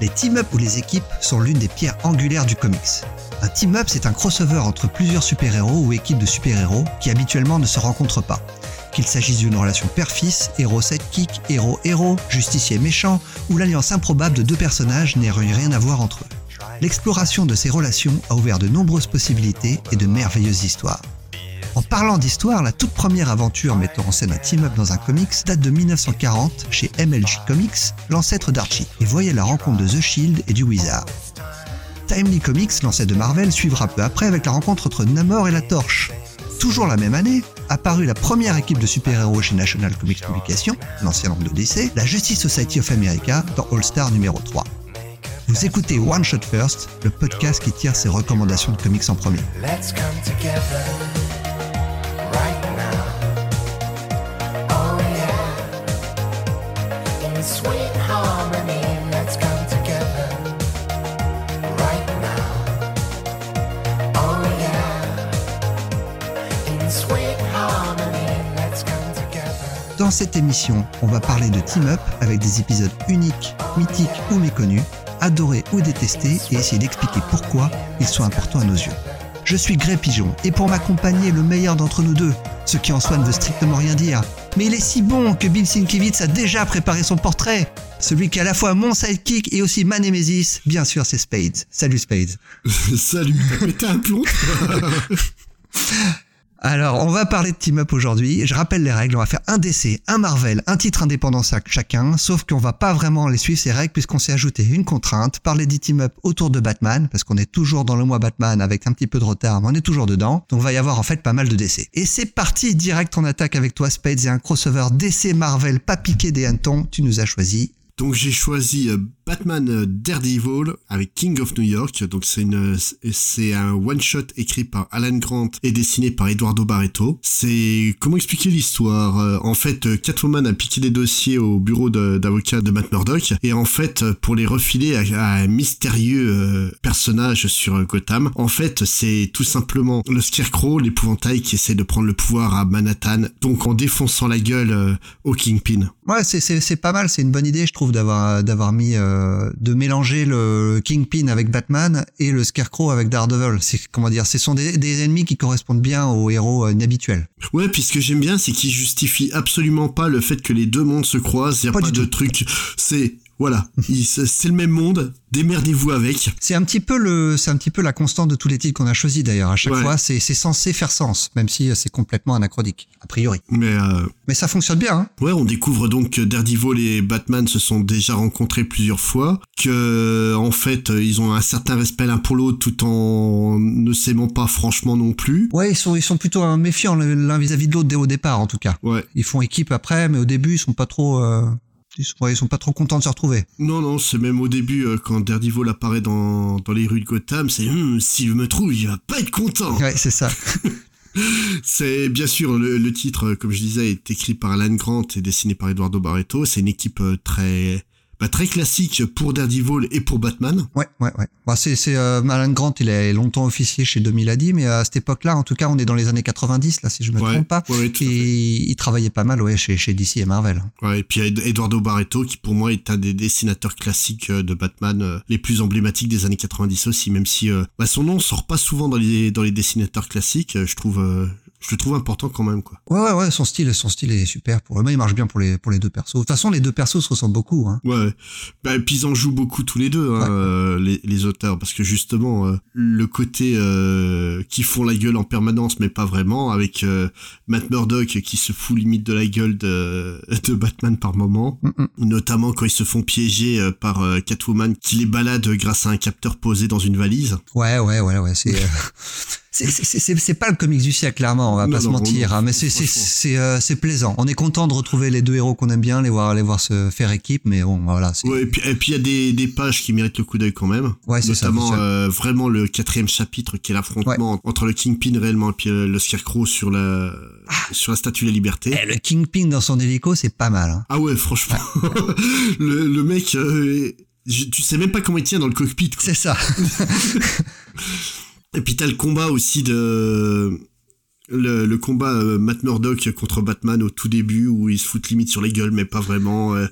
Les team-up ou les équipes sont l'une des pierres angulaires du comics. Un team-up, c'est un crossover entre plusieurs super-héros ou équipes de super-héros qui habituellement ne se rencontrent pas. Qu'il s'agisse d'une relation père-fils, héros-sidekick, héros-héros, justicier méchant, ou l'alliance improbable de deux personnages n'ayant rien à voir entre eux. L'exploration de ces relations a ouvert de nombreuses possibilités et de merveilleuses histoires. En parlant d'histoire, la toute première aventure mettant en scène un team-up dans un comics date de 1940 chez MLG Comics, l'ancêtre d'Archie, et voyait la rencontre de The Shield et du Wizard. Timely Comics, l'ancêtre de Marvel, suivra peu après avec la rencontre entre Namor et la Torche. Toujours la même année, apparut la première équipe de super-héros chez National Comics Publications, l'ancien nom de DC, la Justice Society of America dans All Star numéro 3. Vous écoutez One Shot First, le podcast qui tire ses recommandations de comics en premier. Let's come Dans cette émission, on va parler de team-up avec des épisodes uniques, mythiques ou méconnus, adorés ou détestés et essayer d'expliquer pourquoi ils sont importants à nos yeux. Je suis Grey Pigeon et pour m'accompagner, le meilleur d'entre nous deux, ce qui en soi ne veut strictement rien dire. Mais il est si bon que Bill Sienkiewicz a déjà préparé son portrait. Celui qui est à la fois mon sidekick et aussi ma némésis, bien sûr, c'est Spades. Salut Spades. Salut, t'as pété un plomb Alors, on va parler de Team Up aujourd'hui. Je rappelle les règles. On va faire un DC, un Marvel, un titre indépendant chac- chacun. Sauf qu'on va pas vraiment les suivre ces règles puisqu'on s'est ajouté une contrainte. Parler des Team Up autour de Batman parce qu'on est toujours dans le mois Batman avec un petit peu de retard, mais on est toujours dedans. Donc, va y avoir en fait pas mal de DC. Et c'est parti direct en attaque avec toi, Spades, et un crossover DC Marvel pas piqué des hannetons. Tu nous as choisi. Donc j'ai choisi euh, Batman euh, Daredevil avec King of New York. Donc c'est une c'est un one shot écrit par Alan Grant et dessiné par Eduardo Barreto. C'est comment expliquer l'histoire Euh, En fait, euh, Catwoman a piqué des dossiers au bureau de- d'avocat de, Matt Murdock et en fait euh, pour les refiler à, à un mystérieux euh, personnage sur euh, Gotham. En fait, c'est tout simplement le Scarecrow, l'épouvantail qui essaie de prendre le pouvoir à Manhattan. Donc en défonçant la gueule euh, au Kingpin. Ouais, c'est c'est c'est pas mal. C'est une bonne idée, je trouve, d'avoir d'avoir mis euh, de mélanger le Kingpin avec Batman et le Scarecrow avec Daredevil. C'est comment dire, ce sont des, des ennemis qui correspondent bien aux héros euh, inhabituels. Ouais, puis ce que j'aime bien, c'est qu'il justifie absolument pas le fait que les deux mondes se croisent. Y a Pas de tout. truc. C'est voilà, Il- c'est le même monde. Démerdez-vous avec. C'est un petit peu le, c'est un petit peu la constante de tous les titres qu'on a choisis d'ailleurs. À chaque Ouais. fois, c'est censé faire sens, même si euh, c'est complètement anachronique a priori. Mais euh, Mais ça fonctionne bien. Hein ouais, on découvre donc que Daredevil et Batman se sont déjà rencontrés plusieurs fois, que en fait ils ont un certain respect l'un pour l'autre tout en ne s'aimant pas franchement non plus. ouais, ils sont ils sont plutôt euh, méfiants l'un vis-à-vis de l'autre dès au départ en tout cas. Ouais. Ils font équipe après, mais au début ils sont pas trop, euh, ils sont, ouais, ils sont pas trop contents de se retrouver. Non, non, c'est même au début, euh, quand Daredevil apparaît dans, dans les rues de Gotham, c'est Hum, s'il me trouve, il va pas être content. Ouais, c'est ça. C'est bien sûr le, le titre, euh, comme je disais, est écrit par Alan Grant et dessiné par Eduardo Barreto. C'est une équipe euh, très bah, très classique pour Daredevil et pour Batman. Ouais, ouais, ouais. Bah, c'est, c'est euh, Alan Grant, il est longtemps officier chez 2000 a dit, mais à cette époque-là, en tout cas, on est dans les années 90, là, si je me Ouais, trompe pas. ouais, ouais, tout à et fait. il travaillait pas mal, ouais, chez, chez DC et Marvel. Ouais, et puis Ed- Eduardo Barreto, qui pour moi est un des dessinateurs classiques euh, de Batman euh, les plus emblématiques des années 90 aussi, même si euh, bah, son nom sort pas souvent dans les dans les dessinateurs classiques. euh, Je trouve euh, je le trouve important quand même quoi. Ouais, ouais, ouais, son style, son style est super pour eux. Il marche bien pour les, pour les deux persos. De toute façon, les deux persos se ressemblent beaucoup, hein. Ouais, bah, et puis ils en jouent beaucoup tous les deux, hein, Ouais. euh, les, les auteurs, parce que justement, euh, le côté euh, qui font la gueule en permanence, mais pas vraiment, avec euh, Matt Murdock qui se fout limite de la gueule de, de Batman par moment, Mm, mm. notamment quand ils se font piéger euh, par Catwoman qui les balade grâce à un capteur posé dans une valise. Ouais, ouais, ouais, ouais, c'est, euh, c'est, pas le comics du siècle, clairement, on va Non, pas se mentir, non, hein, mais c'est, euh, plaisant. On est content de retrouver les deux héros qu'on aime bien, les voir, les voir se faire équipe, mais bon, voilà, Ouais, et puis et puis il y a des, des pages qui méritent le coup d'œil quand même. Ouais, Notamment ça. euh, vraiment le quatrième chapitre qui est l'affrontement entre le Kingpin réellement et puis euh, le Scarecrow sur la sur la Statue de la Liberté. Eh, le Kingpin dans son hélico, c'est pas mal, hein. Ah ouais, franchement, le, le mec, euh, je- tu sais même pas comment il tient dans le cockpit. C'est ça. Et puis t'as le combat aussi de le, le combat euh, Matt Murdock contre Batman au tout début où il se fout limite sur les gueules mais pas vraiment. euh,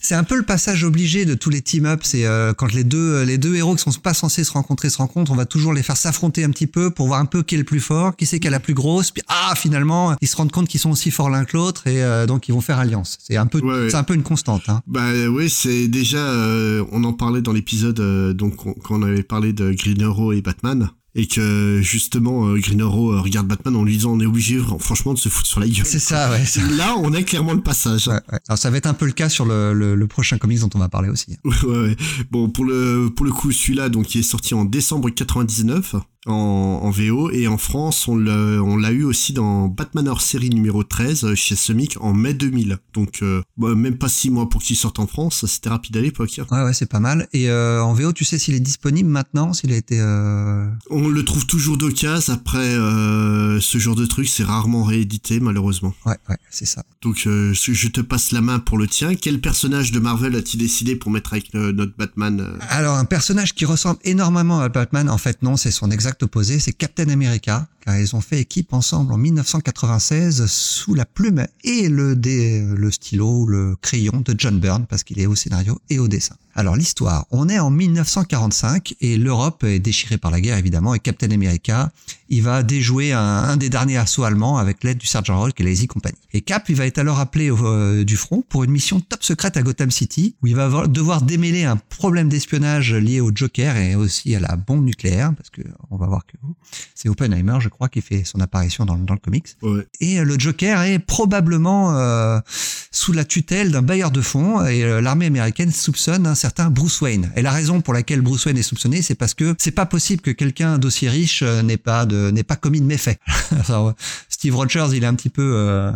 C'est un peu le passage obligé de tous les team-up. C'est euh, quand les deux les deux héros qui sont pas censés se rencontrer se rencontrent, on va toujours les faire s'affronter un petit peu pour voir un peu qui est le plus fort, qui c'est qui a la plus grosse. Puis ah finalement ils se rendent compte qu'ils sont aussi forts l'un que l'autre et donc ils vont faire alliance. C'est un peu Ouais, ouais. c'est un peu une constante. Hein. Bah oui, c'est déjà, on en parlait dans l'épisode donc on- quand on avait parlé de Green Arrow et Batman. Et que justement euh, Green Arrow euh, regarde Batman en lui disant on est obligé fr- franchement de se foutre sur la gueule. C'est ça ouais. ça- Là on a clairement le passage. ouais, ouais. Alors ça va être un peu le cas sur le, le, le prochain comics dont on va parler aussi. Ouais, ouais, ouais. Bon, pour le, pour le coup, celui-là, donc, il est sorti en décembre 99 en, en VO et en France, on l'a, on l'a eu aussi dans Batman hors série numéro 13 euh, chez Semic en mai 2000. Donc, euh, bah, même pas six mois pour qu'il sorte en France, c'était rapide à l'époque. hein. Ouais ouais c'est pas mal. Et euh, en VO tu sais s'il est disponible maintenant, s'il a été euh... On le trouve toujours d'occasion. Après, euh, ce genre de truc, c'est rarement réédité, malheureusement. ouais ouais c'est ça. Donc, euh, je te passe la main pour le tien. Quel personnage de Marvel as-tu décidé pour mettre avec notre Batman Alors, un personnage qui ressemble énormément à Batman, en fait, non, c'est son exact opposé, c'est Captain America, car ils ont fait équipe ensemble en 1996 sous la plume et le, dé- le stylo le crayon de John Byrne, parce qu'il est au scénario et au dessin. Alors, l'histoire, on est en 1945 et l'Europe est déchirée par la guerre, évidemment, et Captain America, il va déjouer un, des derniers assauts allemands avec l'aide du Sergent Hulk et la Easy Company. Et Cap, il va être alors appelé au- euh, du front pour une mission top secrète à Gotham City, où il va devoir démêler un problème d'espionnage lié au Joker et aussi à la bombe nucléaire, parce que on va voir que c'est Oppenheimer, je crois, qui fait son apparition dans, le- dans le comics. Ouais. Et euh, le Joker est probablement euh, sous la tutelle d'un bailleur de fonds et euh, l'armée américaine soupçonne un certain Bruce Wayne. Et la raison pour laquelle Bruce Wayne est soupçonné, c'est parce que c'est pas possible que quelqu'un d'aussi riche euh, n'ait pas de n'ait pas commis de méfaits. Alors, Steve Rogers, il est un petit peu euh,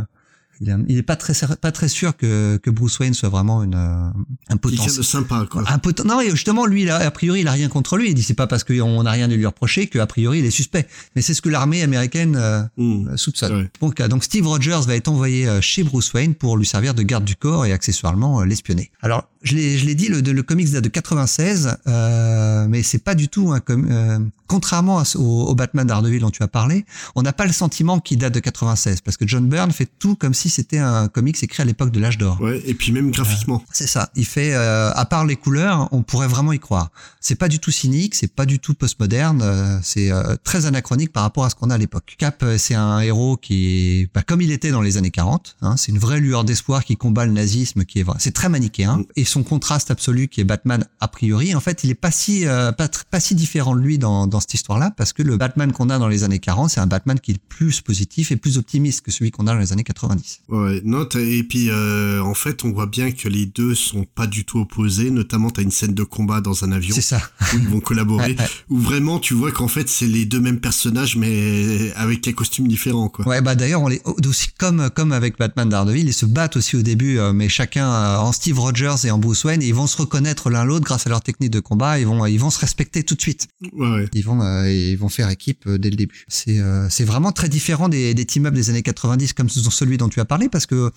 il est, il est pas très pas très sûr que, que Bruce Wayne soit vraiment une euh, un potentiel de sympa, quoi. un poten- non, et justement, lui, il a- a priori, il a rien contre lui. Il dit c'est pas parce qu'on n'a rien à lui reprocher qu'a priori il est suspect. Mais c'est ce que l'armée américaine euh, Hmm. soupçonne. Ouais. Donc, donc Steve Rogers va être envoyé euh, chez Bruce Wayne pour lui servir de garde du corps et accessoirement euh, l'espionner. Alors, je l'ai, je l'ai dit, le, le comics date de 96, euh, mais c'est pas du tout un com- euh, contrairement à au, au Batman d'Ardeville dont tu as parlé, on n'a pas le sentiment qu'il date de 96 parce que John Byrne fait tout comme si c'était un comics écrit à l'époque de l'âge d'or. Ouais, et puis même graphiquement. C'est ça. Il fait, euh, à part les couleurs, on pourrait vraiment y croire. C'est pas du tout cynique, c'est pas du tout postmoderne, euh, c'est euh, très anachronique par rapport à ce qu'on a à l'époque. Cap, euh, c'est un héros qui est, bah, comme il était dans les années 40. Hein, c'est une vraie lueur d'espoir qui combat le nazisme, qui est vrai. C'est très manichéen. Et son contraste absolu, qui est Batman a priori, en fait, il est pas si, euh, pas, pas si différent de lui dans, dans cette histoire-là, parce que le Batman qu'on a dans les années 40, c'est un Batman qui est plus positif et plus optimiste que celui qu'on a dans les années 90. Ouais, non, t'as- et puis euh, en fait, on voit bien que les deux sont pas du tout opposés. Notamment, t'as une scène de combat dans un avion C'est ça. où ils vont collaborer, Ouais, ouais. où vraiment tu vois qu'en fait c'est les deux mêmes personnages, mais avec un costume différent, quoi. Ouais, bah d'ailleurs, on les aussi comme comme avec Batman Daredevil, ils se battent aussi au début, euh, mais chacun en Steve Rogers et en Bruce Wayne, ils vont se reconnaître l'un l'autre grâce à leur technique de combat. Ils vont ils vont se respecter tout de suite. Ouais, ouais. Ils vont euh, ils vont faire équipe euh, dès le début. C'est euh, c'est vraiment très différent des des team-up des années 90 comme celui dont tu as parlé parce que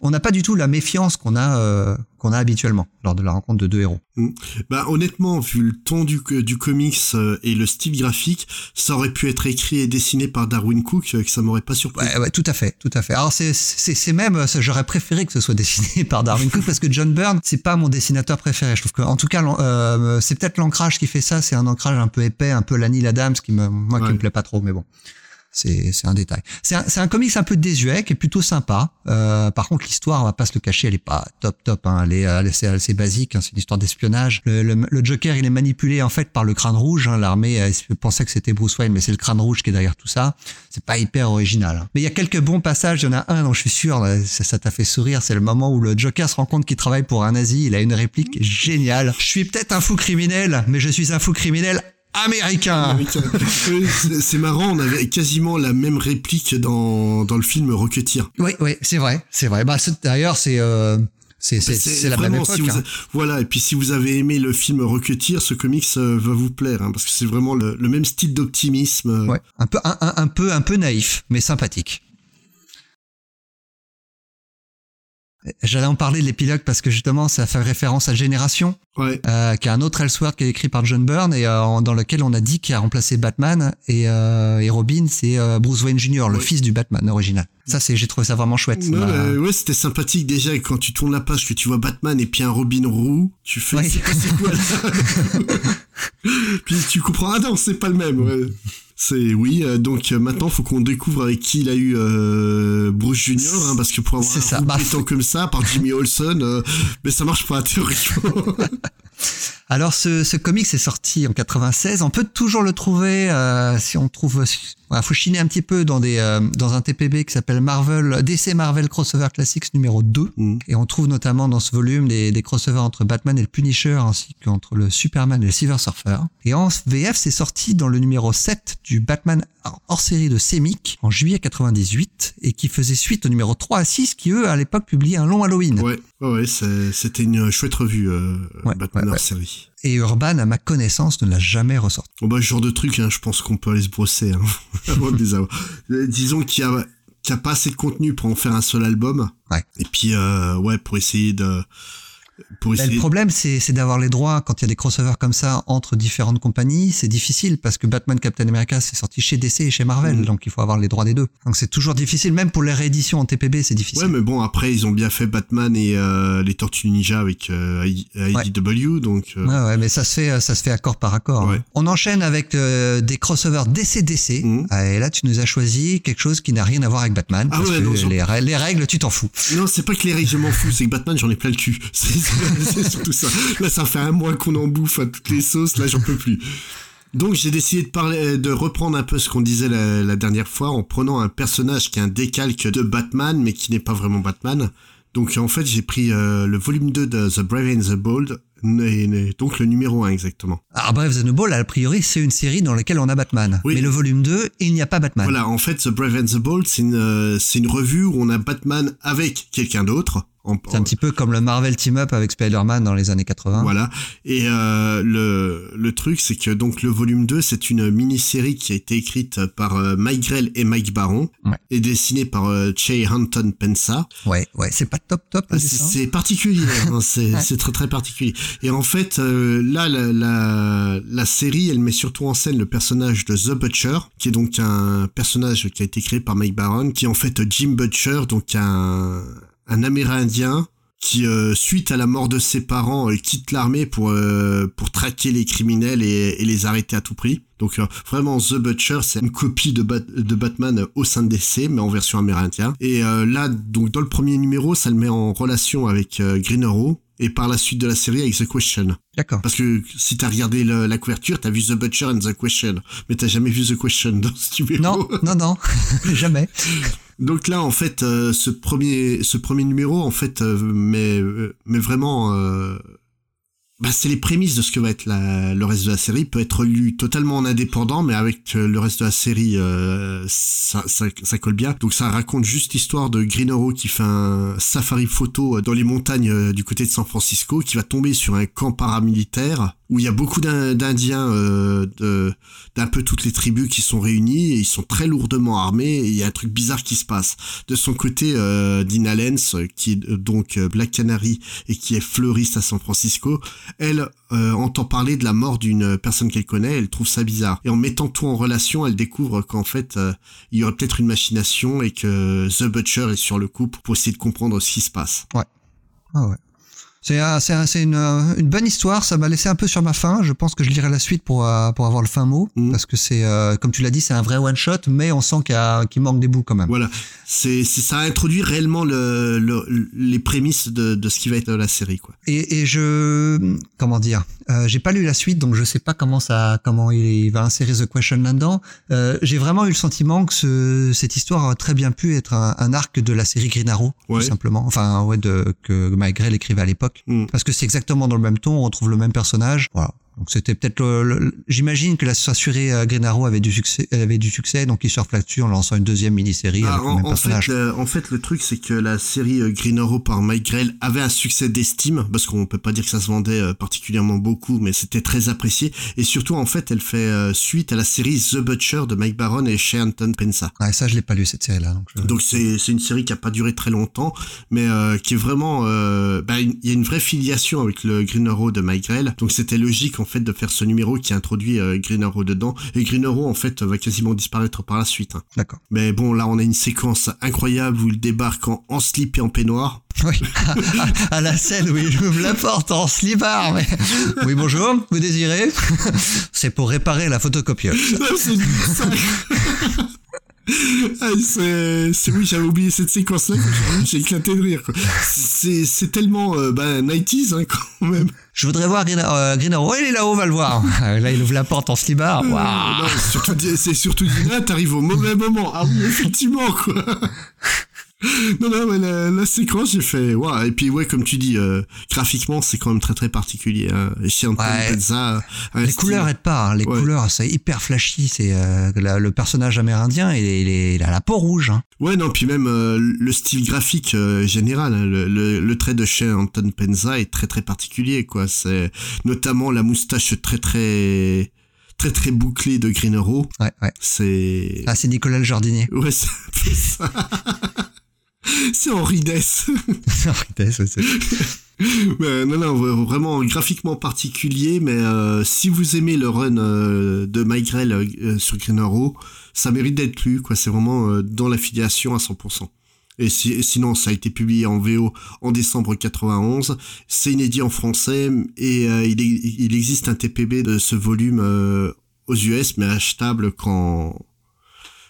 on n'a pas du tout la méfiance qu'on a euh, qu'on a habituellement lors de la rencontre de deux héros. Bah honnêtement, vu le ton du, du comics euh, et le style graphique, ça aurait pu être écrit et dessiné par Darwin Cook, euh, que ça m'aurait pas surpris. Ouais, ouais, tout à fait, tout à fait. Alors c'est c'est c'est même euh, j'aurais préféré que ce soit dessiné par Darwin Cook parce que John Byrne c'est pas mon dessinateur préféré. Je trouve que en tout cas euh, c'est peut-être l'ancrage qui fait ça. C'est un ancrage un peu épais, un peu la Neil Adams qui me moi qui me plaît pas trop, mais bon. C'est un détail. C'est un, un comics un peu désuet qui est plutôt sympa. Euh, par contre l'histoire, on va pas se le cacher, elle est pas top top. Hein. Elle est assez, assez basique. hein. C'est une histoire d'espionnage. Le, le, le Joker il est manipulé en fait par le Crâne Rouge. Hein. L'armée pensait que c'était Bruce Wayne, mais c'est le Crâne Rouge qui est derrière tout ça. C'est pas hyper original. hein. Mais il y a quelques bons passages. Il y en a un dont je suis sûr, ça t'a fait sourire. C'est le moment où le Joker se rend compte qu'il travaille pour un nazi. Il a une réplique géniale. Je suis peut-être un fou criminel, mais je suis un fou criminel américain. C'est marrant, on avait quasiment la même réplique dans, dans le film Rocketeer. Oui, oui, c'est vrai, c'est vrai. Bah, d'ailleurs, c'est euh, c'est c'est c'est la même époque. si vous hein. Voilà, et puis si vous avez aimé le film Rocketeer, ce comics euh, va vous plaire, hein, parce que c'est vraiment le, le même style d'optimisme. euh, Ouais, un peu un, un, un peu un peu naïf, mais sympathique. J'allais en parler de l'épilogue parce que justement, ça fait référence à Génération, Ouais. euh, qui est un autre Elseworld qui est écrit par John Byrne et euh, dans lequel on a dit qu'il a remplacé Batman et, euh, et Robin, c'est euh, Bruce Wayne Jr., le Ouais. fils du Batman original. Ça, c'est, j'ai trouvé ça vraiment chouette. Ça Ouais, ouais, c'était sympathique déjà et quand tu tournes la page que tu vois Batman et puis un Robin roux, tu fais c'est quoi, là Puis tu comprends ah non c'est pas le même. C'est oui euh, donc euh, maintenant faut qu'on découvre avec qui il a eu euh, Bruce Junior hein, parce que pour avoir un ça. Bah, comme ça par Jimmy Olsen euh, mais ça marche pas théoriquement. Alors ce, ce comics est sorti en 96. On peut toujours le trouver euh, si on trouve. Il faut chiner un petit peu dans des euh, dans un TPB qui s'appelle Marvel DC Marvel Crossover Classics numéro 2 Mm. et on trouve notamment dans ce volume des, des crossovers entre Batman et le Punisher ainsi qu'entre le Superman et le Silver Surfer. Et en VF, c'est sorti dans le numéro 7 du Batman hors série de Semic en juillet 98 et qui faisait suite au numéro 3 à 6 qui eux à l'époque publiaient un long Halloween. ouais ouais, c'était une chouette revue euh, Ouais, Batman ouais, hors série. Et Urban, à ma connaissance, ne l'a jamais ressorti. Bon bah ce genre de truc, hein, je pense qu'on peut aller se brosser hein, avant de les avoir. Euh, Disons qu'il y a, qu'il y a pas assez de contenu pour en faire un seul album. Ouais. Et puis euh, ouais pour essayer de pour Ben, le problème, c'est d'avoir les droits quand il y a des crossovers comme ça entre différentes compagnies. C'est difficile parce que Batman Captain America, c'est sorti chez DC et chez Marvel, Mhm. donc il faut avoir les droits des deux. Donc c'est toujours difficile, même pour les rééditions en TPB, c'est difficile. Ouais mais bon après ils ont bien fait Batman et euh, les Tortues Ninja avec euh, IDW donc. euh, Ouais, ouais, mais ça se fait, ça se fait accord par accord. Ouais. hein. On enchaîne avec euh, des crossovers DC-DC. Mhm. Ah, Et là, tu nous as choisi quelque chose qui n'a rien à voir avec Batman. Ah parce ouais, que non, les règles, tu t'en fous. Non, c'est pas que les règles, je m'en fous, c'est que Batman, j'en ai plein le cul. C'est surtout ça. Là, ça fait un mois qu'on en bouffe à toutes les sauces, là, j'en peux plus. Donc, j'ai décidé de parler, de reprendre un peu ce qu'on disait la, la dernière fois en prenant un personnage qui est un décalque de Batman, mais qui n'est pas vraiment Batman. Donc, en fait, j'ai pris euh, le volume 2 de The Brave and the Bold, et- et donc le numéro 1 exactement. Alors, bref, The Noble, a priori, c'est une série dans laquelle on a Batman. Oui. Mais le volume 2, il n'y a pas Batman. Voilà, en fait, The Brave and the Bold, c'est une, euh, c'est une revue où on a Batman avec quelqu'un d'autre. C'est un petit peu comme le Marvel Team Up avec Spider-Man dans les années 80. Voilà. Et euh, le, le truc, c'est que donc le volume 2, c'est une mini-série qui a été écrite par euh, Mike Grell et Mike Baron Ouais. et dessinée par euh, Che Hampton Pensa. Ouais, ouais, c'est pas top top. le Ah, C'est particulier, hein, c'est Ouais. c'est très très particulier. Et en fait, euh, là, la, la, la série, elle met surtout en scène le personnage de The Butcher, qui est donc un personnage qui a été créé par Mike Baron, qui est en fait Jim Butcher, donc un, un Amérindien qui, euh, suite à la mort de ses parents, euh, quitte l'armée pour euh, pour traquer les criminels et, et les arrêter à tout prix. Donc vraiment, The Butcher, c'est une copie de, Bat- de Batman au sein de DC, mais en version amérindien. Et là, donc dans le premier numéro, ça le met en relation avec Green Arrow. Et par la suite de la série avec The Question. D'accord. Parce que si t'as regardé le- la couverture, t'as vu The Butcher and The Question. Mais t'as jamais vu The Question dans ce numéro. Non, non, non, jamais. Donc là, en fait, euh, ce premier, ce premier numéro, en fait, euh, mais, euh, mais vraiment, euh, bah, c'est les prémices de ce que va être la, le reste de la série. Peut être lu totalement en indépendant, mais avec euh, le reste de la série, euh, ça, ça, ça colle bien. Donc ça raconte juste l'histoire de Green Arrow qui fait un safari photo dans les montagnes euh, du côté de San Francisco, qui va tomber sur un camp paramilitaire où il y a beaucoup d'In- d'Indiens euh, d'un peu toutes les tribus qui sont réunies et ils sont très lourdement armés et il y a un truc bizarre qui se passe. De son côté, euh, Dina Lenz, euh, qui est euh, donc euh, Black Canary et qui est fleuriste à San Francisco, elle euh, entend parler de la mort d'une personne qu'elle connaît, elle trouve ça bizarre. Et en mettant tout en relation, elle découvre qu'en fait, euh, il y aurait peut-être une machination et que The Butcher est sur le coup pour essayer de comprendre ce qui se passe. Ah ouais. C'est c'est une, euh, une bonne histoire. Ça m'a laissé un peu sur ma faim. Je pense que je lirai la suite pour pour avoir le fin mot Mhm. parce que c'est euh, comme tu l'as dit, c'est un vrai one shot, mais on sent qu'il manque des bouts quand même. Voilà, c'est ça introduit réellement le, le- les prémices de, de ce qui va être la série, quoi. Et, et je comment dire, euh, j'ai pas lu la suite, donc je sais pas comment ça, comment il va insérer The Question là-dedans. Euh, j'ai vraiment eu le sentiment que ce, cette histoire a très bien pu être un, un arc de la série Green Arrow, Ouais. tout simplement. Enfin, ouais, de, que Mike Grell écrivait à l'époque. Mm. Parce que c'est exactement dans le même ton, on retrouve le même personnage. Voilà. Donc c'était peut-être, le- le- j'imagine que la s'assurer euh, Green Arrow avait du succès, elle avait du succès, donc ils surfent là-dessus en lançant une deuxième mini-série Ah, avec le en, même en personnage. fait, euh, en fait, le truc, c'est que la série euh, Green Arrow par Mike Grell avait un succès d'estime, parce qu'on peut pas dire que ça se vendait particulièrement beaucoup, mais c'était très apprécié. Et surtout, en fait, elle fait euh, suite à la série The Butcher de Mike Baron et Shea Anton Pensa. Ouais, ça je l'ai pas lu cette série-là. Donc, je- c'est c'est une série qui a pas duré très longtemps, mais euh, qui est vraiment, euh, bah, il y a une vraie filiation avec le Green Arrow de Mike Grell. Donc c'était logique en fait de faire ce numéro qui introduit euh, Green Arrow dedans. Et Green Arrow en fait va quasiment disparaître par la suite. hein. D'accord. Mais bon, là on a une séquence incroyable où il débarque en, en slip et en peignoir. Oui, à la scène où il ouvre la porte en slibard. Mais... Oui, bonjour, vous désirez? C'est pour réparer la photocopieuse. Ah, c'est, oui, j'avais oublié cette séquence-là. que J'ai éclaté de rire. quoi. C'est, tellement euh, bah, 90s hein, quand même. Je voudrais voir Green, euh, Green Arrow. Il est là-haut, va le voir. Là, il ouvre la porte en slibard. Waouh. Non, c'est surtout, surtout Dina, t'arrives au mauvais moment. Ah oui, effectivement, quoi. Non, non, mais la, la séquence, j'ai fait, waouh. Et puis, ouais, comme tu dis, euh, graphiquement, c'est quand même très, très particulier. Hein. Chez Anton Ouais. Les style- couleurs aident pas. hein. Les Ouais. couleurs, c'est hyper flashy. C'est euh, le personnage amérindien. Il, est- il, est- il a la peau rouge. hein. Ouais, non, puis même euh, le style graphique général, hein, le, le, le trait de chez Anton Penza est très très particulier, quoi. C'est notamment la moustache très très très très bouclée de Green Arrow. Ouais, ouais. C'est Ah, c'est Nicolas le jardinier. ouais, c'est un peu ça. c'est Henri Dess. Mais non, non, vraiment graphiquement particulier, mais euh, si vous aimez le run euh, de Mike Grell euh, sur Green Arrow, ça mérite d'être lu, quoi. C'est vraiment dans l'affiliation à 100%. Et, si- et sinon, ça a été publié en VO en décembre 91. C'est inédit en français et il, est- il existe un TPB de ce volume aux US, mais achetable quand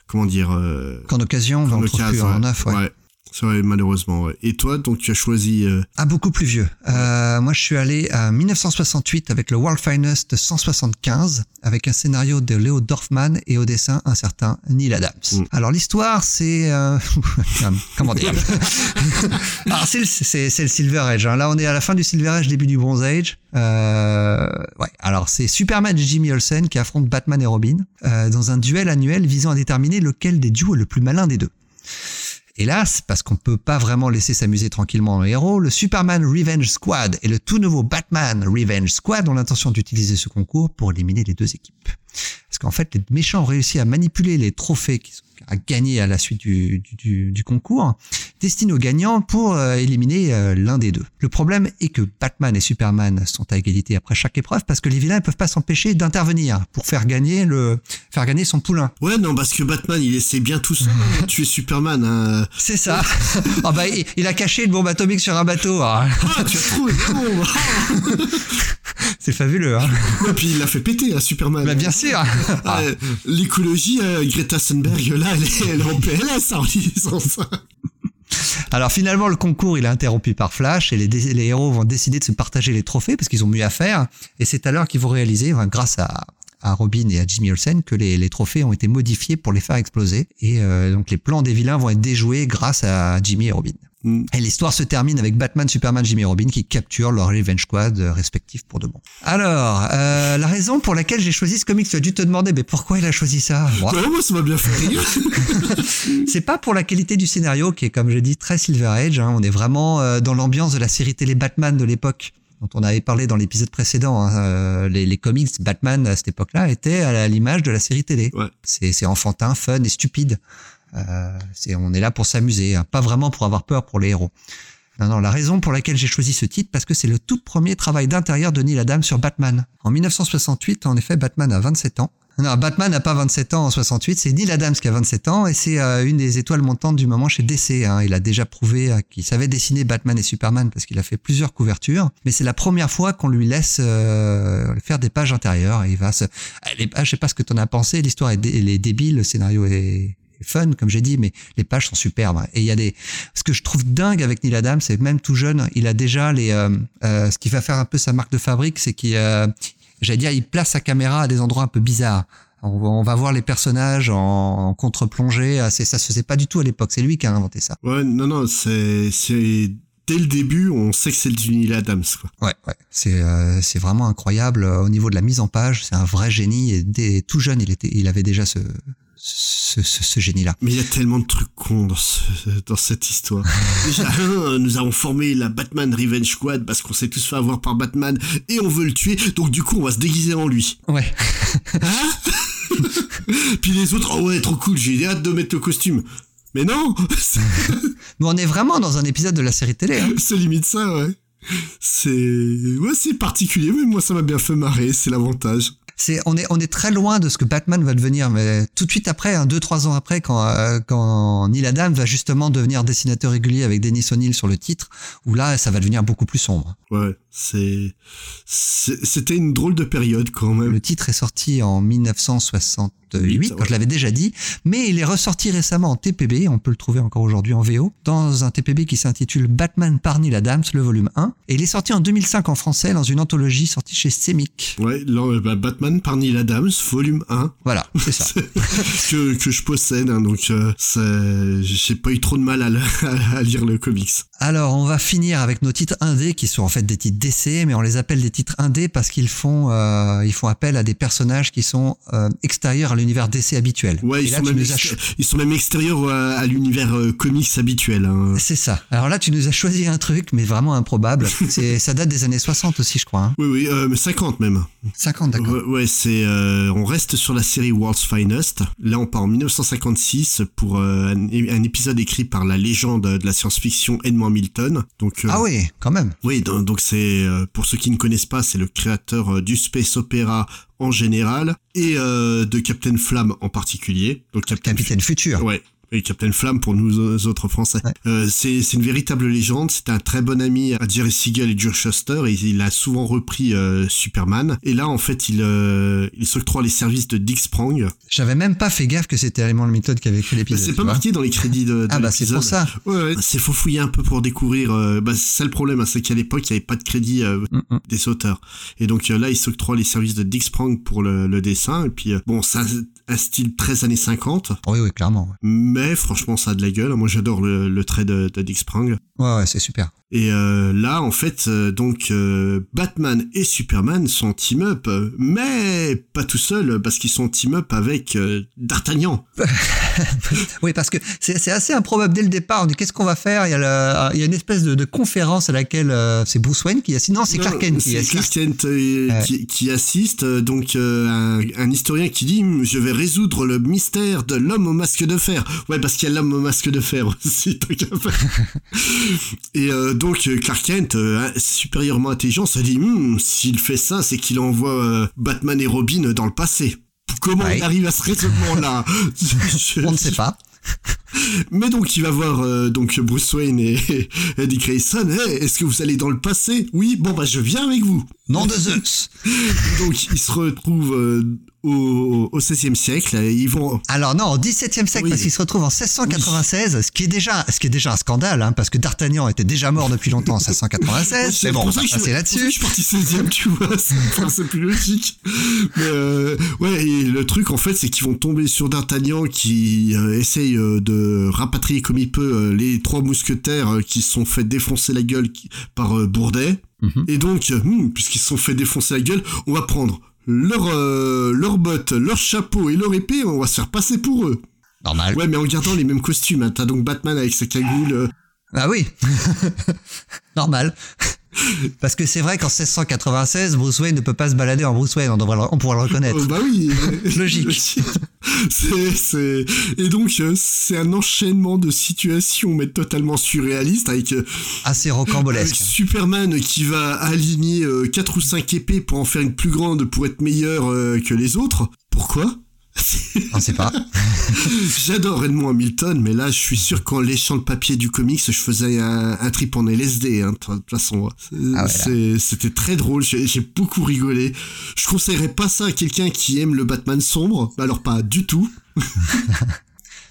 comment dire euh, Qu'en occasion, on va en occasion, ouais. neuf. Ouais. Ouais. C'est vrai, malheureusement. ouais. Et toi, donc tu as choisi euh, Ah, beaucoup plus vieux. Euh, moi, je suis allé à 1968 avec le World Finest 175, avec un scénario de Léo Dorfman et au dessin un certain Neil Adams. Mm. Alors, l'histoire, c'est... euh, comment dire? Alors, c'est le, c'est, c'est le Silver Age. hein. Là, on est à la fin du Silver Age, début du Bronze Age. Euh, ouais. Alors, c'est Superman et Jimmy Olsen qui affrontent Batman et Robin euh, dans un duel annuel visant à déterminer lequel des duos est le plus malin des deux. Hélas, parce qu'on peut pas vraiment laisser s'amuser tranquillement un héros, le Superman Revenge Squad et le tout nouveau Batman Revenge Squad ont l'intention d'utiliser ce concours pour éliminer les deux équipes. Parce qu'en fait, les méchants ont réussi à manipuler les trophées qui sont à gagner à la suite du, du, du- concours, destinés aux gagnants pour euh, éliminer euh, l'un des deux. Le problème est que Batman et Superman sont à égalité après chaque épreuve parce que les vilains ne peuvent pas s'empêcher d'intervenir pour faire gagner le faire gagner son poulain. Ouais, non, parce que Batman, il essaie bien tout seul de tuer Superman. Hein. C'est ça. Ah bah, il, il a caché une bombe atomique sur un bateau. hein. Ah, tu as trouvé C'est fabuleux. Hein puis il l'a fait péter, à Superman. bah, bien sûr. Ah, L'écologie, euh, Greta Thunberg, là, elle est, elle est en PLS en disant ça. Alors finalement, le concours il est interrompu par Flash et les, héros vont décider de se partager les trophées parce qu'ils ont mieux à faire. Et c'est alors qu'ils vont réaliser, enfin, grâce à, à Robin et à Jimmy Olsen, que les, les trophées ont été modifiés pour les faire exploser. Et euh, donc les plans des vilains vont être déjoués grâce à Jimmy et Robin. Mm. Et l'histoire se termine avec Batman, Superman, Jimmy Robin qui capturent leur Revenge Squad euh, respectifs pour de bon. Alors, euh, la raison pour laquelle j'ai choisi ce comic, tu as dû te demander, mais pourquoi il a choisi ça Moi, Ouais, moi, ça m'a bien fait rire. c'est pas pour la qualité du scénario qui est, comme j'ai dit, très Silver Age. hein. On est vraiment euh, dans l'ambiance de la série télé Batman de l'époque dont on avait parlé dans l'épisode précédent. hein. Euh, les, les comics Batman à cette époque-là étaient à l'image de la série télé. Ouais. C'est c'est enfantin, fun et stupide. Euh, c'est on est là pour s'amuser, hein, pas vraiment pour avoir peur pour les héros. Non, non, la raison pour laquelle j'ai choisi ce titre, parce que c'est le tout premier travail d'intérieur de Neil Adams sur Batman. En 1968, en effet, Batman a 27 ans. Non, Batman n'a pas 27 ans en 68, c'est Neil Adams qui a 27 ans et c'est euh, une des étoiles montantes du moment chez DC. Hein. Il a déjà prouvé euh, qu'il savait dessiner Batman et Superman parce qu'il a fait plusieurs couvertures, mais c'est la première fois qu'on lui laisse euh, faire des pages intérieures. Et il va se... Pages, je sais pas ce que t'en as pensé, l'histoire est, est débile, le scénario est est fun, comme j'ai dit, mais les pages sont superbes. Et il y a des, ce que je trouve dingue avec Neil Adams, c'est même tout jeune, il a déjà les, euh, euh, ce qui va faire un peu sa marque de fabrique, c'est qu'il, euh, j'allais dire, il place sa caméra à des endroits un peu bizarres. On va, on va voir les personnages en, en contre-plongée. C'est- Ça se faisait pas du tout à l'époque. C'est lui qui a inventé ça. Ouais, non, non, c'est, c'est dès le début, on sait que c'est le Neil Adams. Quoi. Ouais, ouais. C'est euh, c'est vraiment incroyable euh, au niveau de la mise en page. C'est un vrai génie et dès tout jeune, il était, il avait déjà ce ce, ce, ce génie-là. Mais il y a tellement de trucs cons dans, ce, dans cette histoire. Déjà, un, nous avons formé la Batman Revenge Squad parce qu'on s'est tous fait avoir par Batman et on veut le tuer. Donc du coup, on va se déguiser en lui. Ouais. Hein Puis les autres, oh ouais, trop cool, j'ai hâte de mettre le costume. Mais non, Mais on est vraiment dans un épisode de la série télé. Hein. c'est limite ça, ouais. C'est ouais, c'est particulier, mais moi ça m'a bien fait marrer, c'est l'avantage. C'est on est on est très loin de ce que Batman va devenir, mais tout de suite après, hein, deux trois ans après, quand euh, quand Neil Adams va justement devenir dessinateur régulier avec Dennis O'Neill sur le titre, où là ça va devenir beaucoup plus sombre. Ouais, c'est c'était une drôle de période quand même. Le titre est sorti en 1968, Huit, quand ouais. je l'avais déjà dit, mais il est ressorti récemment en TPB, on peut le trouver encore aujourd'hui en VO, dans un TPB qui s'intitule Batman par Neil Adams, le volume 1, et il est sorti en 2005 en français dans une anthologie sortie chez Semic. Ouais, là, bah, Batman par Neil Adams, volume 1. Voilà, c'est ça. que, que je possède, hein, donc euh, ça- j'ai pas eu trop de mal à, le- à lire le comics. Alors, on va finir avec nos titres indés qui sont en fait des titres DC, mais on les appelle des titres indés parce qu'ils font euh, ils font appel à des personnages qui sont euh, extérieurs à l'univers DC habituel. Ouais, Et ils là, sont, tu même nous as exté- cho- ils sont même extérieurs à, à l'univers euh, comics habituel. Hein. C'est ça. Alors là, tu nous as choisi un truc, mais vraiment improbable. C'est, ça date des années 60 aussi, je crois. Hein. Oui, oui, euh, mais 50 même. 50, d'accord. Ouais, c'est. euh, on reste sur la série World's Finest. Là, on part en 1956 pour euh, un, un épisode écrit par la légende de la science-fiction Edmond Milton. Donc, euh, Ah oui, quand même. Oui, donc c'est euh, pour ceux qui ne connaissent pas, c'est le créateur euh, du space opéra en général et euh, de Captain Flamme en particulier. Donc Captain Capitaine Futur. Ouais. Et Captain Flamme pour nous autres Français. Ouais. Euh, c'est c'est une véritable légende. C'est un très bon ami à Jerry Siegel et Joe Shuster et il a souvent repris euh, Superman. Et là, en fait, il euh, il s'octroie les services de Dick Sprang. J'avais même pas fait gaffe que c'était Raymond Milton qui avait écrit l'épisode. c'est tu pas marqué dans les crédits de, de Ah bah c'est pour ça. Ouais, ouais. C'est faut fouiller un peu pour découvrir. euh, bah, c'est ça le problème, hein, c'est qu'à l'époque, il n'y avait pas de crédit Mm, mm. des auteurs. Et donc là, il s'octroie les services de Dick Sprang pour le, le dessin. Et puis, bon, ça un style très années 50, Oui, oui, clairement. Mais franchement, ça a de la gueule. Moi, j'adore le, trait de, de Dick Sprang. Ouais, ouais, c'est super. Et euh, là, en fait, euh, donc euh, Batman et Superman sont team up, euh, mais pas tout seuls parce qu'ils sont team up avec D'Artagnan. Oui, parce que c'est assez improbable dès le départ. On dit qu'est-ce qu'on va faire? Il y, a le- il y a une espèce de, de conférence à laquelle c'est Bruce Wayne qui assiste. Non, c'est Clark Kent qui assiste. Clark Kent qui, qui assiste, donc un, un historien qui dit je vais résoudre le mystère de l'homme au masque de fer. Ouais, parce qu'il y a l'homme au masque de fer aussi. Et euh, donc euh, Clark Kent, euh, supérieurement intelligent, se dit Hum, s'il fait ça, c'est qu'il envoie euh, Batman et Robin dans le passé. Comment Ouais. il arrive à ce raisonnement-là? Je- On ne sait pas. mais donc il va voir euh, donc Bruce Wayne et, et Dick Grayson. Hey, est-ce que vous allez dans le passé? Oui, bon bah je viens avec vous. Nom de Zeus. Donc ils se retrouvent euh, au, au 16e siècle. Ils vont. Alors non, au XVIIe siècle, Oui. parce qu'il se retrouve en 1696, ce qui est déjà, ce qui est déjà un scandale, hein, parce que D'Artagnan était déjà mort depuis longtemps en 1696. C'est bon, on va passer là-dessus. Je suis parti 16e, tu vois. C'est plus logique. Mais euh, ouais, et le truc en fait, c'est qu'ils vont tomber sur D'Artagnan qui essaye euh, de rapatrier comme il peut euh, les trois mousquetaires euh, qui se sont fait défoncer la gueule par euh, Bourdet. Mhm. Et donc, euh, hmm, puisqu'ils se sont fait défoncer la gueule, on va prendre leur, euh, leurs bottes, leur chapeau et leur épée, on va se faire passer pour eux. Normal. Ouais, mais en gardant les mêmes costumes. Hein. T'as donc Batman avec sa cagoule. euh, Ah oui. Normal. Parce que c'est vrai qu'en 1696, Bruce Wayne ne peut pas se balader en Bruce Wayne, on, devrait le- on pourra le reconnaître. euh, bah oui. Logique. c'est, c'est... Et donc, euh, c'est un enchaînement de situations, mais totalement surréaliste, avec, euh, Assez avec rocambolesque. Superman qui va aligner euh, quatre ou cinq épées pour en faire une plus grande pour être meilleur que les autres. Pourquoi? On sait pas. J'adore Edmond Hamilton, mais là, je suis sûr qu'en léchant le papier du comics, je faisais un, un trip en LSD, hein, de toute façon. C'est- Ah ouais, C'était très drôle, j'ai j'ai beaucoup rigolé. Je conseillerais pas ça à quelqu'un qui aime le Batman sombre, alors pas du tout.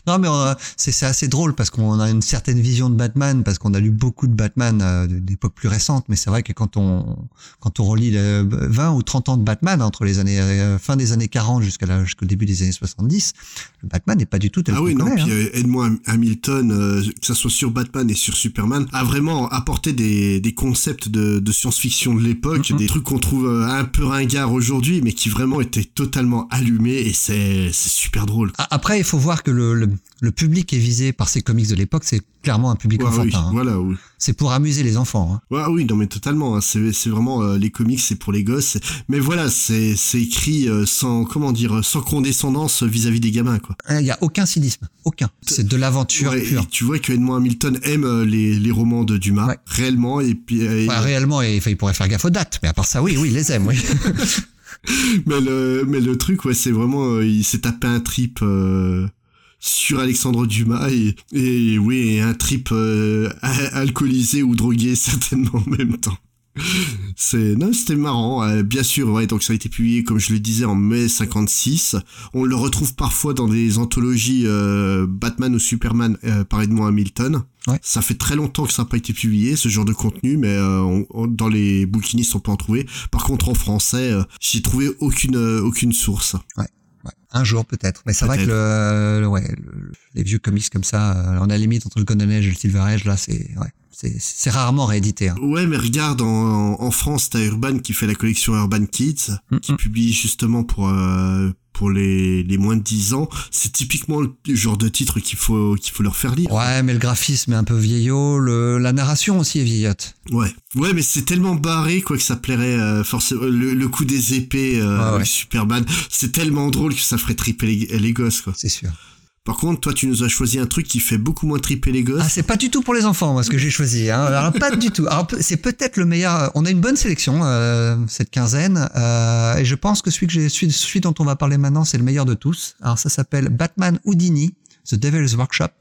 Non, mais euh, c'est assez drôle parce qu'on a une certaine vision de Batman, parce qu'on a lu beaucoup de Batman euh, d'époque plus récente, mais c'est vrai que quand on quand on relit le 20 ou 30 ans de Batman entre les années euh, fin des années 40 jusqu'à la- jusqu'au début des années 70, le Batman n'est pas du tout tel Ah oui, non, puis hein. euh, Edmond Hamilton, euh, que ça soit sur Batman et sur Superman, a vraiment apporté des, des concepts de, de science-fiction de l'époque, Mhm. des trucs qu'on trouve euh, un peu ringards aujourd'hui, mais qui vraiment étaient totalement allumés et c'est super drôle. Après, il faut voir que le, le, le public est visé par ces comics de l'époque, c'est clairement un public Ouais, oui, enfantin. hein. voilà, oui. C'est pour amuser les enfants. hein. Ouais, oui, non, mais totalement. hein. C'est vraiment euh, les comics, c'est pour les gosses. Mais voilà, c'est c'est écrit euh, sans comment dire, sans condescendance vis-à-vis des gamins, quoi. Il y a aucun cynisme, aucun. C'est de l'aventure Ouais, pure. et tu vois que Edmond Hamilton aime euh, les, les romans de Dumas Ouais. réellement et puis euh, et- réellement, il, enfin, il pourrait faire gaffe aux dates, mais à part ça, oui, oui, il les aime, oui. mais le mais le truc ouais c'est vraiment euh, il s'est tapé un trip euh, sur Alexandre Dumas et, et oui et un trip euh, alcoolisé ou drogué certainement en même temps. C'est non c'était marrant euh, bien sûr ouais donc ça a été publié comme je le disais en mai 56 on le retrouve parfois dans des anthologies euh, Batman ou Superman euh, par Edmond Hamilton. Ouais. ça fait très longtemps que ça n'a pas été publié ce genre de contenu mais on- on- dans les bouquinistes on peut en trouver. Par contre en français j'ai trouvé aucune aucune source. Ouais, un jour peut-être. Mais c'est vrai que le, le- ouais, le- les vieux comics comme ça, euh, on a la limite entre le Golden Age et le Silver Age, là, c'est ouais, c'est c'est rarement réédité. Hein. Ouais, mais regarde, en, en France, t'as Urban qui fait la collection Urban Kids, Mm, qui mm. publie justement pour euh, pour les, les moins de 10 ans. C'est typiquement le genre de titre qu'il faut qu'il faut leur faire lire. Ouais, mais le graphisme est un peu vieillot, le, la narration aussi est vieillotte. Ouais, ouais, mais c'est tellement barré quoi que ça plairait euh, forcément. Le, le coup des épées euh, ouais. avec Superman, c'est tellement drôle que ça ferait triper les, les gosses quoi. C'est sûr. Par contre, toi, tu nous as choisi un truc qui fait beaucoup moins triper les gosses. Ah, c'est pas du tout pour les enfants, moi, ce que j'ai choisi. Hein. Alors, pas du tout. Alors, c'est peut-être le meilleur. On a une bonne sélection euh, cette quinzaine, euh, et je pense que celui que j'ai, celui, celui dont on va parler maintenant, c'est le meilleur de tous. Alors, ça s'appelle Batman Houdini, The Devil's Workshop,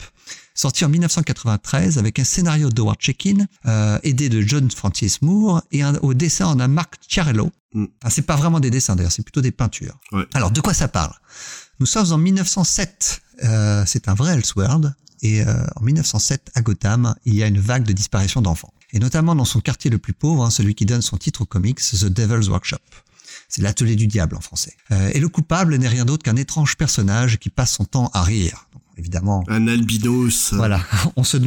sorti en 1993 avec un scénario d'Howard Checkin, euh, aidé de John Francis Moore, et un, au dessin on a Mark Chiarello. Mm. Ah, c'est pas vraiment des dessins d'ailleurs, c'est plutôt des peintures. Ouais. Alors, de quoi ça parle? Nous sommes en 1907. Euh, c'est un vrai Elseworld. Et euh, en 1907, à Gotham, il y a une vague de disparition d'enfants. Et notamment dans son quartier le plus pauvre, hein, celui qui donne son titre au comics, The Devil's Workshop. C'est l'atelier du diable en français. Euh, et le coupable n'est rien d'autre qu'un étrange personnage qui passe son temps à rire. Évidemment, Un albinos. euh, voilà, on se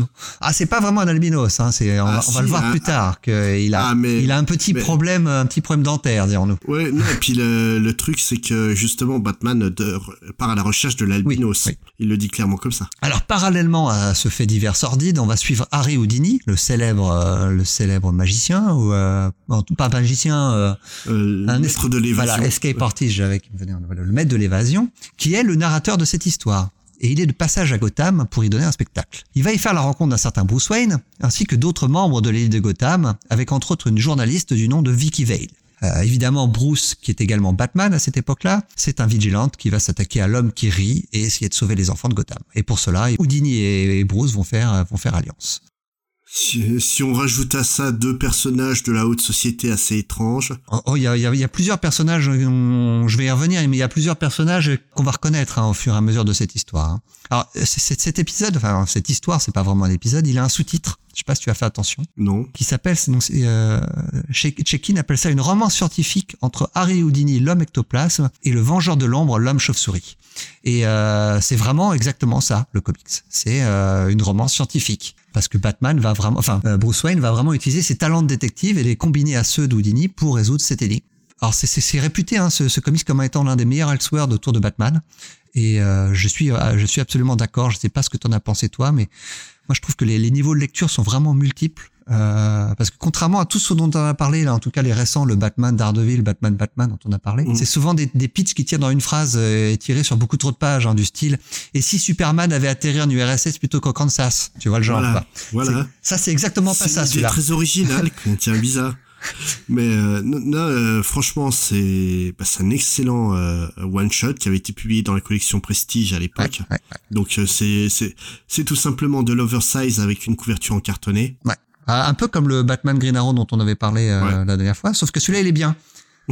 ah c'est pas vraiment un albinos, hein, c'est on, Ah, va, on va si, le voir ah, plus tard qu'il a ah, mais- il a un petit mais- problème un petit problème dentaire dirons-nous. Ouais, non, et puis le, le truc, c'est que justement, Batman de- part à la recherche de l'albinos. Oui, oui. Il le dit clairement comme ça. Alors parallèlement à ce fait divers sordide, on va suivre Harry Houdini, le célèbre euh, le célèbre magicien ou euh, pas magicien euh, Euh, un maître de l'évasion. Voilà, escape artist, j'avais le maître de l'évasion, qui est le narrateur de cette histoire. Et il est de passage à Gotham pour y donner un spectacle. Il va y faire la rencontre d'un certain Bruce Wayne, ainsi que d'autres membres de l'île de Gotham, avec entre autres une journaliste du nom de Vicky Vale. Euh, évidemment, Bruce, qui est également Batman à cette époque-là, c'est un vigilante qui va s'attaquer à l'homme qui rit et essayer de sauver les enfants de Gotham. Et pour cela, Houdini et Bruce vont faire, vont faire alliance. Si, si on rajoute à ça deux personnages de la haute société assez étranges, Oh, oh, il y a, y a- y a plusieurs personnages, je vais y revenir, mais il y a plusieurs personnages qu'on va reconnaître hein, au fur et à mesure de cette histoire. hein. Alors, cet épisode, enfin cette histoire, c'est pas vraiment un épisode, il a un sous-titre. Je sais pas si tu as fait attention, non qui s'appelle, euh, Che- Chekin appelle ça une romance scientifique entre Harry Houdini, l'homme ectoplasme, et le Vengeur de l'ombre, l'homme chauve-souris. Et euh, c'est vraiment exactement ça, le comics. C'est euh, une romance scientifique. Parce que Batman va vraiment, enfin, euh, Bruce Wayne va vraiment utiliser ses talents de détective et les combiner à ceux d'Houdini pour résoudre cette énigme. Alors c'est- c'est c'est réputé hein, ce, ce comics comme étant l'un des meilleurs Elseworlds autour de Batman. Et euh, je suis euh, je suis absolument d'accord. Je sais pas ce que tu en as pensé toi, mais moi je trouve que les, les niveaux de lecture sont vraiment multiples. Euh, parce que contrairement à tout ce dont on a parlé, là, en tout cas les récents, le Batman Daredevil, Batman Batman dont on a parlé, Mhm. c'est souvent des, des pitchs qui tirent dans une phrase euh, et tirés sur beaucoup trop de pages, hein, du style. Et si Superman avait atterri en URSS plutôt qu'au Kansas, tu vois le genre. Voilà, voilà. C'est- Ça c'est exactement pas C'est ça celui-là. très original, qu'on tient bizarre. Mais euh, non, non, euh, franchement, c'est bah, c'est un excellent euh, one shot qui avait été publié dans la collection Prestige à Ouais, l'époque. ouais, ouais. Donc euh, c'est c'est c'est tout simplement de l'oversize avec une couverture en cartonné. Ouais. Ah, Un peu comme le Batman Green Arrow dont on avait parlé Ouais. la dernière fois, sauf que celui-là il est bien.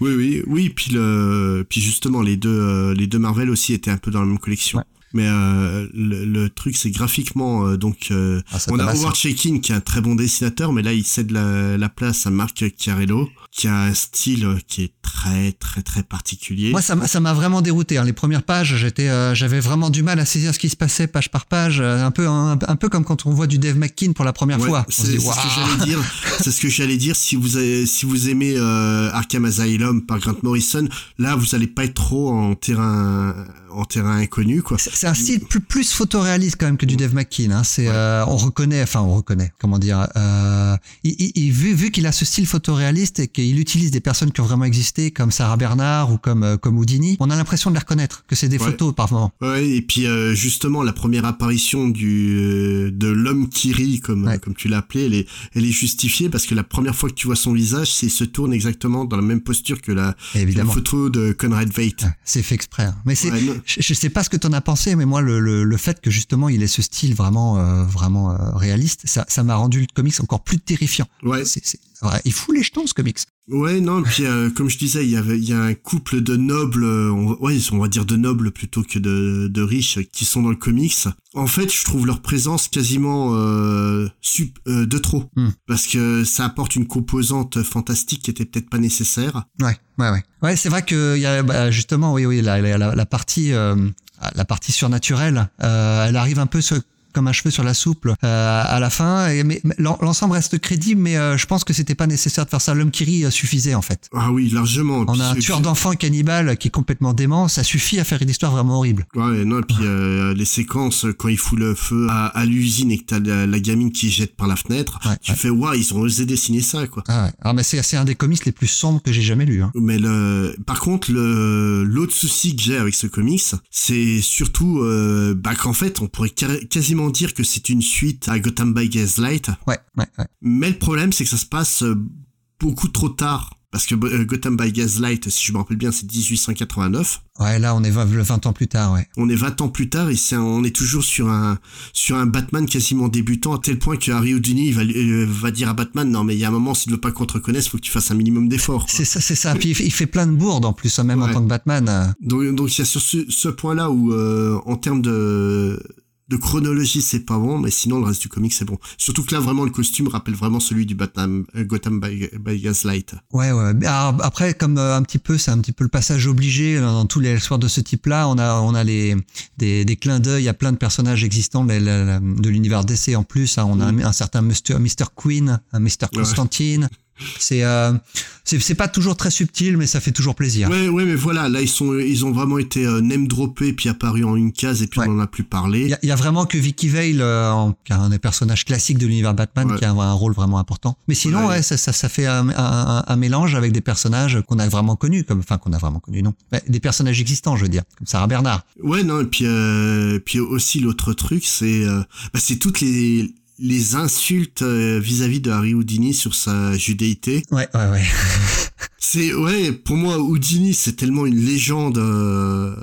oui, oui, oui. Puis le, puis justement, les deux, euh, les deux Marvel aussi étaient un peu dans la même collection. Ouais. Mais euh, le, le truc, c'est graphiquement, euh, donc euh, Ah, on a. Howard Shakin qui est un très bon dessinateur, mais là il cède la, la place à Marc Chiarello, qui a un style euh, qui est très très très particulier. Moi, ça m'a- ça m'a vraiment dérouté. hein. Les premières pages, j'étais, euh, j'avais vraiment du mal à saisir ce qui se passait page par page, euh, un peu, un, un peu comme quand on voit du Dave McKean pour la première Ouais, fois. C'est ce que j'allais dire. C'est ce que j'allais dire. Si vous avez- si vous aimez euh, Arkham Asylum par Grant Morrison, là vous allez pas être trop en terrain en terrain inconnu quoi. C'est un style plus, plus photoréaliste quand même que du Dave McKean. Hein. C'est, euh, on reconnaît, enfin on reconnaît, comment dire, euh, il, il- il- vu, vu qu'il a ce style photoréaliste et qu'il utilise des personnes qui ont vraiment existé, comme Sarah Bernard ou comme euh, comme Houdini, on a l'impression de les reconnaître, que c'est des Ouais. photos par moment. Ouais, et puis euh, justement la première apparition du euh, de l'homme qui rit comme Ouais. comme tu l'as appelé, elle est elle est justifiée parce que la première fois que tu vois son visage, c'est il se tourne exactement dans la même posture que la, que la photo de Conrad Veidt. Ouais, c'est fait exprès. hein. Mais c'est, Ouais. Je, je sais pas ce que t'en as pensé, mais moi le, le, le fait que justement il ait ce style vraiment euh, vraiment euh, réaliste, ça ça m'a rendu le comics encore plus terrifiant. Ouais, C'est, c'est, ouais, il fout les jetons ce comics. Ouais, non, et puis euh, comme je disais, il y avait il y a un couple de nobles, euh, on, va- ouais, on va dire de nobles plutôt que de, de riches qui sont dans le comics. En fait, je trouve leur présence quasiment euh, sup- euh, de trop Hmm. parce que ça apporte une composante fantastique qui était peut-être pas nécessaire. Ouais, ouais, ouais. Ouais, c'est vrai que y a bah, justement, oui, oui, la, la, la- partie, la partie surnaturelle, elle arrive un peu sur- comme un cheveu sur la soupe euh, à la fin. Et, mais, mais l'en- l'ensemble reste crédible, mais euh, je pense que c'était pas nécessaire de faire ça. L'homme qui rit euh, suffisait en fait. Ah oui, largement. On a un tueur d'enfants cannibale qui est complètement dément, ça suffit à faire une histoire vraiment horrible. Ouais, non, et puis euh, les séquences euh, quand il fout le feu à, à l'usine et que t'as la, la gamine qui jette par la fenêtre, Ouais, tu ouais. fais waouh, ils ont osé dessiner ça quoi. Ah ouais. Alors, mais c'est c'est un des comics les plus sombres que j'ai jamais lu. Hein. Mais le, par contre, le, l'autre souci que j'ai avec ce comics, c'est surtout, euh, bah, qu'en fait, on pourrait car- quasiment dire que c'est une suite à Gotham by Gaslight. Ouais, ouais, ouais. Mais le problème, c'est que ça se passe euh, beaucoup trop tard. Parce que euh, Gotham by Gaslight, si je me rappelle bien, c'est 1889. Ouais, là, on est 20, 20 ans plus tard, ouais. On est 20 ans plus tard et c'est on est toujours sur un sur un Batman quasiment débutant à tel point que Harry Houdini va, euh, va dire à Batman non mais il y a un moment si tu veux pas qu'on te reconnaisse faut que tu fasses un minimum d'efforts. C'est ça, c'est ça. Puis il fait, il fait plein de bourdes en plus, hein, même en tant que Batman. Donc, donc il y a sur ce, ce point-là où, euh, en termes de, de chronologie, c'est pas bon, mais sinon le reste du comic c'est bon. Surtout que là, vraiment, le costume rappelle vraiment celui du Batman, euh, Gotham by, by Gaslight. Ouais, ouais. Alors, après, comme euh, un petit peu, c'est un petit peu le passage obligé euh, dans tous les histoires de ce type-là. On a, on a les des, des clins d'œil à plein de personnages existants de, la- de l'univers DC en plus. hein. On a un, un certain Mr. Mr. Queen, un Mr. Constantine. C'est, euh, c'est, pas toujours très subtil, mais ça fait toujours plaisir. Ouais, ouais, mais voilà, là, ils sont, ils ont vraiment été euh, name droppés, puis apparus en une case, et puis Ouais. on en a plus parlé. Il y, a- il y a vraiment que Vicky Vale, euh, qui est un des personnages classiques de l'univers Batman, Ouais. qui a un, un rôle vraiment important. Mais sinon, Ouais. ça, ça, ça fait un, un- un mélange avec des personnages qu'on a vraiment connus, comme, enfin, qu'on a vraiment connus, non. Des personnages existants, je veux dire, comme Sarah Bernard. Ouais, non, et puis, euh, puis aussi l'autre truc, c'est, euh, bah, c'est toutes les, les insultes euh, vis-à-vis de Harry Houdini sur sa judéité. Ouais, ouais, ouais. C'est ouais, pour moi Houdini c'est tellement une légende euh,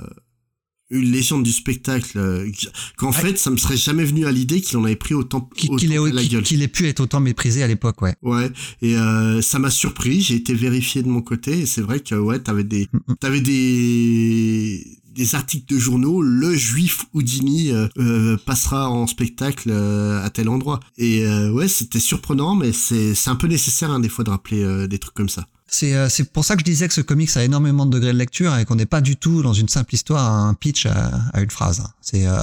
une légende du spectacle euh, qu'en fait ça me serait jamais venu à l'idée qu'il en avait pris autant, Qu'il ait, qu'il- gueule. qu'il ait pu être autant méprisé à l'époque, ouais. Ouais, et euh, ça m'a surpris, j'ai été vérifié de mon côté et c'est vrai que ouais, t'avais des Mm, t'avais des des articles de journaux, le juif Houdini euh, euh, passera en spectacle euh, à tel endroit. Et euh, ouais, c'était surprenant mais c'est c'est un peu nécessaire hein, des fois de rappeler euh, des trucs comme ça. C'est euh, c'est pour ça que je disais que ce comics a énormément de degrés de lecture et qu'on n'est pas du tout dans une simple histoire, un pitch à, à une phrase. C'est euh,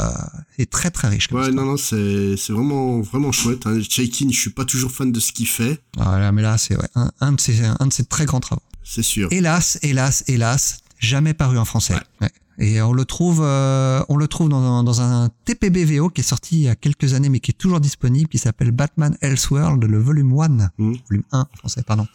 très très riche. Comme Ouais, histoire. non, non, c'est, c'est vraiment, vraiment chouette. Hein. Chaikin, je suis pas toujours fan de ce qu'il fait, Voilà, mais là, c'est ouais, un, un de ses, un de ses très grands travaux. c'est sûr. Hélas, hélas, hélas, jamais paru en français. Ouais. Et on le trouve, euh, on le trouve dans, dans un TPB-VO qui est sorti il y a quelques années, mais qui est toujours disponible, qui s'appelle Batman Elseworld, le volume 1, Mm. volume 1 en français, pardon.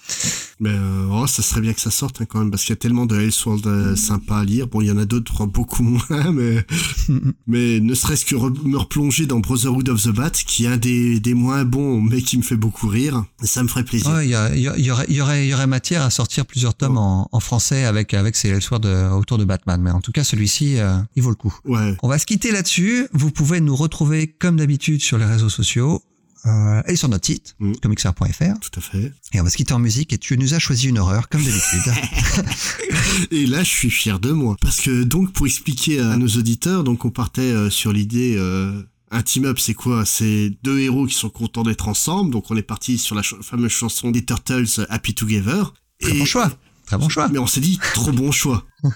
Mais euh, oh, ça serait bien que ça sorte hein, quand même, parce qu'il y a tellement de Elseworld euh, sympas à lire. Bon, il y en a d'autres beaucoup moins, mais, mais ne serait-ce que re- me replonger dans Brotherhood of the Bat, qui est un des, des moins bons, mais qui me fait beaucoup rire, ça me ferait plaisir. Ouais, il y, a- il y a- il y aurait, y aurait, y aurait matière à sortir plusieurs tomes en, en français avec avec ces Elseworld euh, autour de Batman, mais en tout cas celui-ci, euh, il vaut le coup. Ouais. On va se quitter là-dessus. Vous pouvez nous retrouver comme d'habitude sur les réseaux sociaux. euh, et sur notre site, Mm. comicsfr.fr. Tout à fait. Et on va se quitter en musique et tu nous as choisi une horreur, comme d'habitude. Et là, je suis fier de moi. Parce que, donc, pour expliquer à nos auditeurs, donc, on partait euh, sur l'idée, euh, un team-up, c'est quoi? C'est deux héros qui sont contents d'être ensemble. Donc, on est parti sur la ch- fameuse chanson des Turtles, Happy Together. Très bon choix. Très bon choix. Mais on s'est dit, trop bon choix.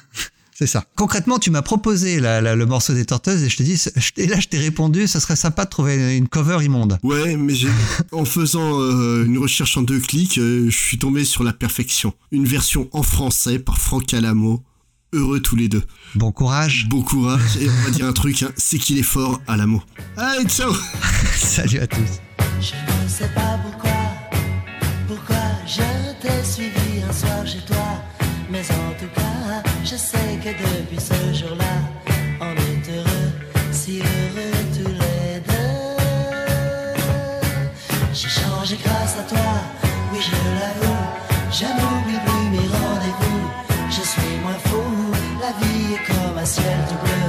C'est ça. Concrètement, tu m'as proposé la- la- le morceau des Tortoises et je te dis, et là je t'ai répondu, ça serait sympa de trouver une cover immonde. Ouais, mais j'ai, en faisant euh, une recherche en deux clics, euh, je suis tombé sur la perfection. Une version en français par Franck Alamo. Heureux tous les deux. Bon courage. Bon courage. Et on va dire un truc, hein, c'est qu'il est fort, Alamo. Allez, ciao Salut à tous. Je ne sais pas pourquoi, pourquoi je t'ai suivi un soir chez toi. Mais en tout cas, je sais que depuis ce jour-là, on est heureux, si heureux tous les deux. J'ai changé grâce à toi, oui je l'avoue. Je n'oublie plus mes rendez-vous. Je suis moins fou, la vie est comme un ciel tout bleu.